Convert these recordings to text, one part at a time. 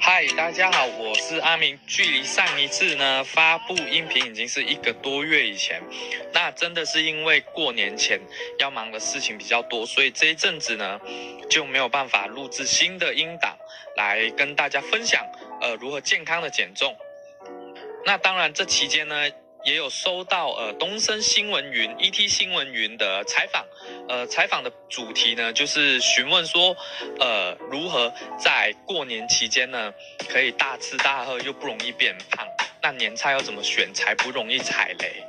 嗨，大家好，我是阿明。距离上一次呢发布音频已经是一个多月以前，那真的是因为过年前要忙的事情比较多，所以这一阵子呢就没有办法录制新的音档来跟大家分享，呃，如何健康的减重。那当然，这期间呢。也有收到呃东森新闻云 ET 新闻云的采访，呃采访的主题呢就是询问说，呃如何在过年期间呢可以大吃大喝又不容易变胖？那年菜要怎么选才不容易踩雷？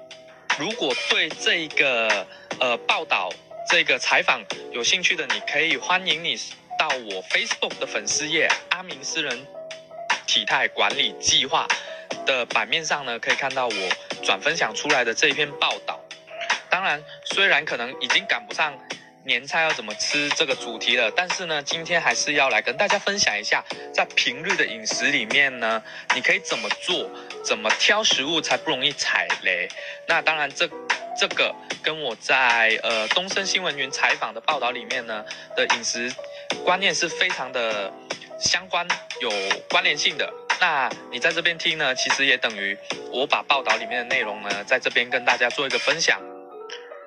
如果对这个呃报道这个采访有兴趣的，你可以欢迎你到我 Facebook 的粉丝页阿明私人体态管理计划的版面上呢，可以看到我。转分享出来的这一篇报道，当然虽然可能已经赶不上年菜要怎么吃这个主题了，但是呢，今天还是要来跟大家分享一下，在平日的饮食里面呢，你可以怎么做，怎么挑食物才不容易踩雷。那当然，这这个跟我在呃东森新闻云采访的报道里面呢的饮食观念是非常的相关，有关联性的。那你在这边听呢，其实也等于我把报道里面的内容呢，在这边跟大家做一个分享。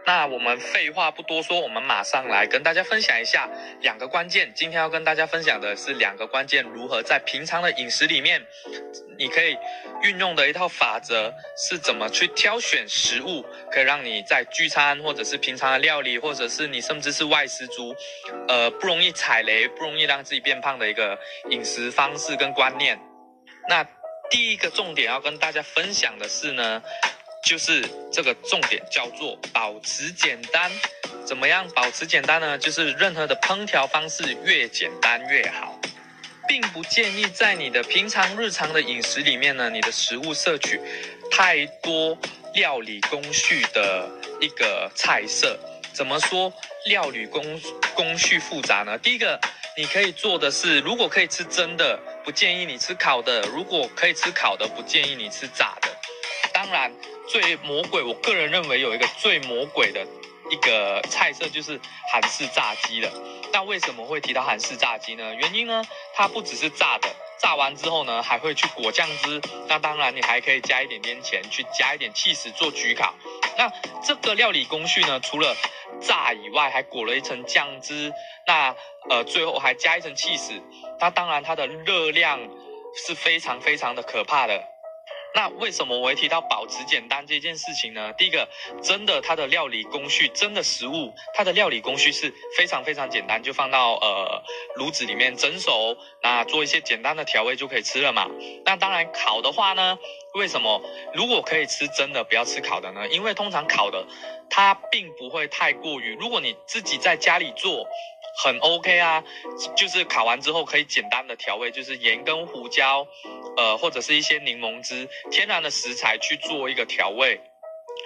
那我们废话不多说，我们马上来跟大家分享一下两个关键。今天要跟大家分享的是两个关键，如何在平常的饮食里面，你可以运用的一套法则，是怎么去挑选食物，可以让你在聚餐或者是平常的料理，或者是你甚至是外食族，呃，不容易踩雷，不容易让自己变胖的一个饮食方式跟观念。那第一个重点要跟大家分享的是呢，就是这个重点叫做保持简单。怎么样保持简单呢？就是任何的烹调方式越简单越好，并不建议在你的平常日常的饮食里面呢，你的食物摄取太多料理工序的一个菜色。怎么说料理工工序复杂呢？第一个。你可以做的是，如果可以吃蒸的，不建议你吃烤的；如果可以吃烤的，不建议你吃炸的。当然，最魔鬼，我个人认为有一个最魔鬼的一个菜色就是韩式炸鸡了。那为什么会提到韩式炸鸡呢？原因呢，它不只是炸的，炸完之后呢，还会去裹酱汁。那当然，你还可以加一点点钱去加一点气势做焗烤。那这个料理工序呢，除了炸以外，还裹了一层酱汁，那呃最后还加一层气死，那当然它的热量是非常非常的可怕的。那为什么我会提到保持简单这件事情呢？第一个，真的它的料理工序，真的食物它的料理工序是非常非常简单，就放到呃炉子里面蒸熟，那做一些简单的调味就可以吃了嘛。那当然烤的话呢，为什么如果可以吃蒸的，不要吃烤的呢？因为通常烤的。它并不会太过于，如果你自己在家里做，很 OK 啊，就是烤完之后可以简单的调味，就是盐跟胡椒，呃，或者是一些柠檬汁，天然的食材去做一个调味，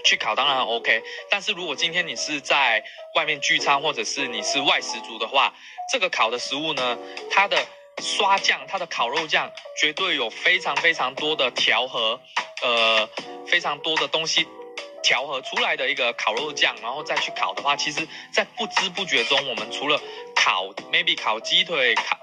去烤当然很 OK。但是如果今天你是在外面聚餐，或者是你是外食族的话，这个烤的食物呢，它的刷酱，它的烤肉酱绝对有非常非常多的调和，呃，非常多的东西。调和出来的一个烤肉酱，然后再去烤的话，其实，在不知不觉中，我们除了烤，maybe 烤鸡腿、烤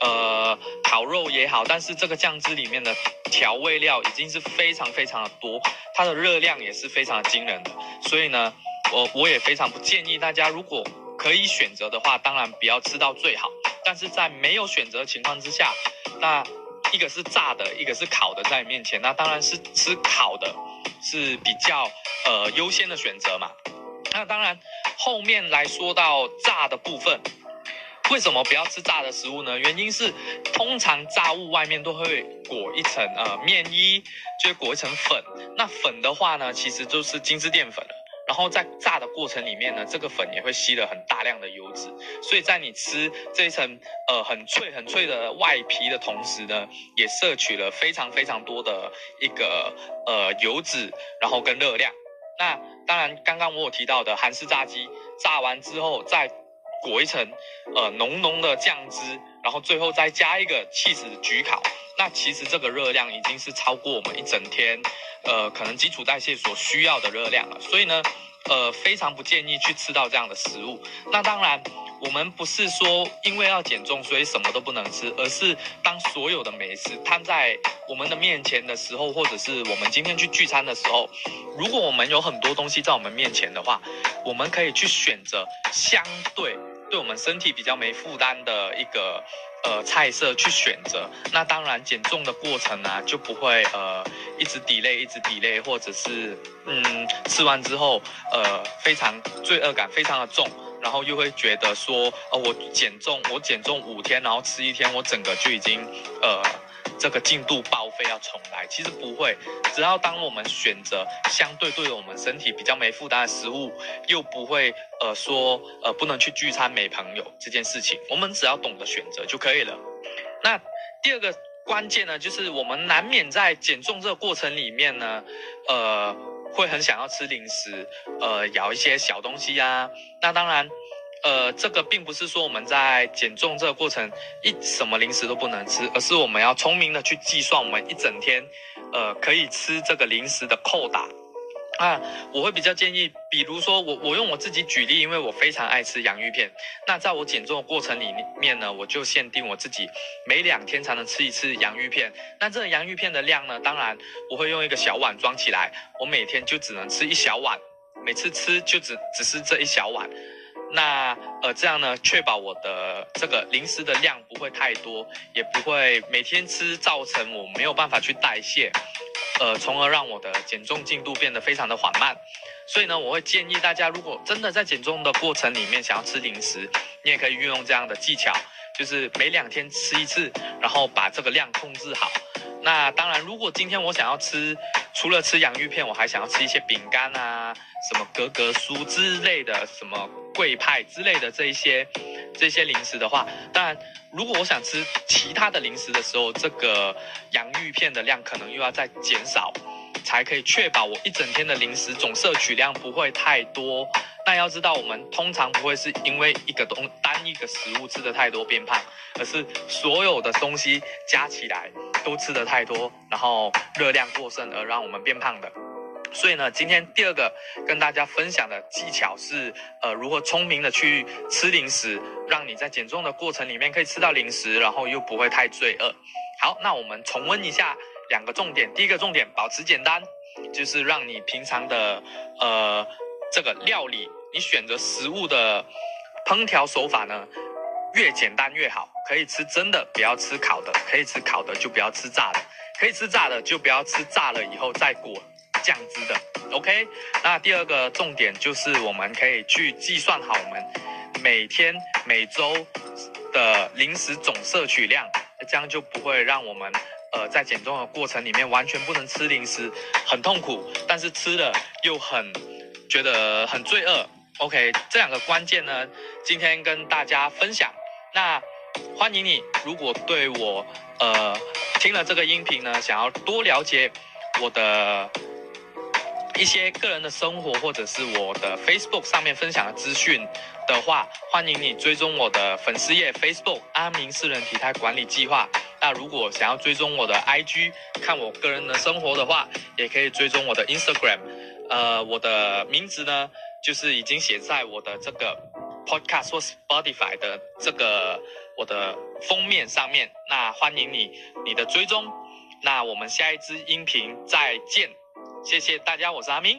呃烤肉也好，但是这个酱汁里面的调味料已经是非常非常的多，它的热量也是非常的惊人的。所以呢，我我也非常不建议大家，如果可以选择的话，当然不要吃到最好。但是在没有选择情况之下，那一个是炸的，一个是烤的在你面前，那当然是吃烤的。是比较呃优先的选择嘛？那当然，后面来说到炸的部分，为什么不要吃炸的食物呢？原因是通常炸物外面都会裹一层呃面衣，就裹一层粉。那粉的话呢，其实就是精致淀粉了。然后在炸的过程里面呢，这个粉也会吸了很大量的油脂，所以在你吃这一层呃很脆很脆的外皮的同时呢，也摄取了非常非常多的一个呃油脂，然后跟热量。那当然，刚刚我有提到的韩式炸鸡，炸完之后再裹一层呃浓浓的酱汁，然后最后再加一个气死焗烤，那其实这个热量已经是超过我们一整天。呃，可能基础代谢所需要的热量了，所以呢，呃，非常不建议去吃到这样的食物。那当然，我们不是说因为要减重所以什么都不能吃，而是当所有的美食摊在我们的面前的时候，或者是我们今天去聚餐的时候，如果我们有很多东西在我们面前的话，我们可以去选择相对对我们身体比较没负担的一个呃菜色去选择。那当然减重的过程呢就不会呃一直 delay 一直 delay，或者是嗯吃完之后呃非常罪恶感非常的重。然后又会觉得说，呃，我减重，我减重五天，然后吃一天，我整个就已经，呃，这个进度报废要重来。其实不会，只要当我们选择相对对我们身体比较没负担的食物，又不会，呃，说，呃，不能去聚餐没朋友这件事情，我们只要懂得选择就可以了。那第二个关键呢，就是我们难免在减重这个过程里面呢，呃。会很想要吃零食，呃，咬一些小东西呀。那当然，呃，这个并不是说我们在减重这个过程一什么零食都不能吃，而是我们要聪明的去计算我们一整天，呃，可以吃这个零食的扣打。啊，我会比较建议，比如说我我用我自己举例，因为我非常爱吃洋芋片。那在我减重的过程里面呢，我就限定我自己每两天才能吃一次洋芋片。那这个洋芋片的量呢，当然我会用一个小碗装起来，我每天就只能吃一小碗，每次吃就只只是这一小碗。那呃这样呢，确保我的这个零食的量不会太多，也不会每天吃造成我没有办法去代谢。呃，从而让我的减重进度变得非常的缓慢，所以呢，我会建议大家，如果真的在减重的过程里面想要吃零食，你也可以运用这样的技巧，就是每两天吃一次，然后把这个量控制好。那当然，如果今天我想要吃，除了吃洋芋片，我还想要吃一些饼干啊，什么格格酥之类的，什么桂派之类的这一些。这些零食的话，当然，如果我想吃其他的零食的时候，这个洋芋片的量可能又要再减少，才可以确保我一整天的零食总摄取量不会太多。那要知道，我们通常不会是因为一个东单一个食物吃的太多变胖，而是所有的东西加起来都吃的太多，然后热量过剩而让我们变胖的。所以呢，今天第二个跟大家分享的技巧是，呃，如何聪明的去吃零食，让你在减重的过程里面可以吃到零食，然后又不会太罪恶。好，那我们重温一下两个重点。第一个重点，保持简单，就是让你平常的，呃，这个料理，你选择食物的烹调手法呢，越简单越好。可以吃真的，不要吃烤的；可以吃烤的，就不要吃炸的；可以吃炸的，就不要吃炸了以后再裹。酱汁的，OK。那第二个重点就是我们可以去计算好我们每天、每周的零食总摄取量，这样就不会让我们呃在减重的过程里面完全不能吃零食，很痛苦，但是吃了又很觉得很罪恶。OK，这两个关键呢，今天跟大家分享。那欢迎你，如果对我呃听了这个音频呢，想要多了解我的。一些个人的生活，或者是我的 Facebook 上面分享的资讯的话，欢迎你追踪我的粉丝页 Facebook 阿明私人体态管理计划。那如果想要追踪我的 IG 看我个人的生活的话，也可以追踪我的 Instagram。呃，我的名字呢，就是已经写在我的这个 Podcast 或 Spotify 的这个我的封面上面。那欢迎你你的追踪。那我们下一支音频再见。谢谢大家，我是阿明。